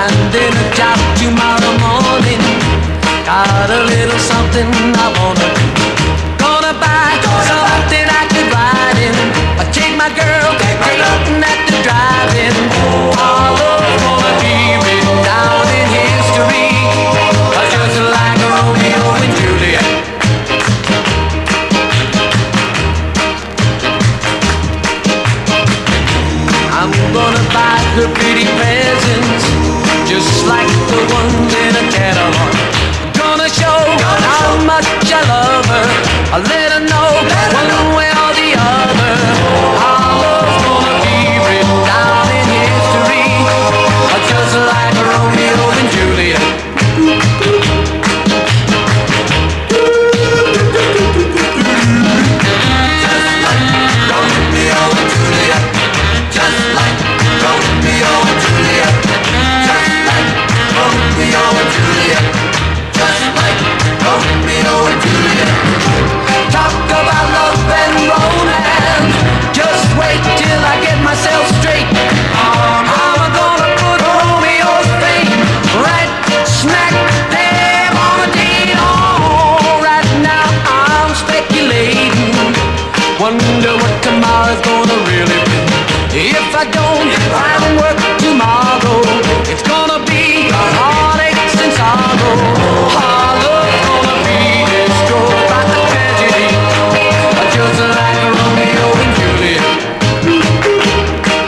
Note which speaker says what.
Speaker 1: finding a job tomorrow morning. Got a little something I wanna do. Gonna buy something I can ride in. I take my girl, take her looking at the driving. of wanna be written down in history, just like Romeo and Juliet. I'm gonna buy the pretty pants. Talk about love and romance. Just I get myself straight. I gonna put Romeo's fate right smack dab on the. Oh, right now I'm speculating. Wonder what tomorrow's going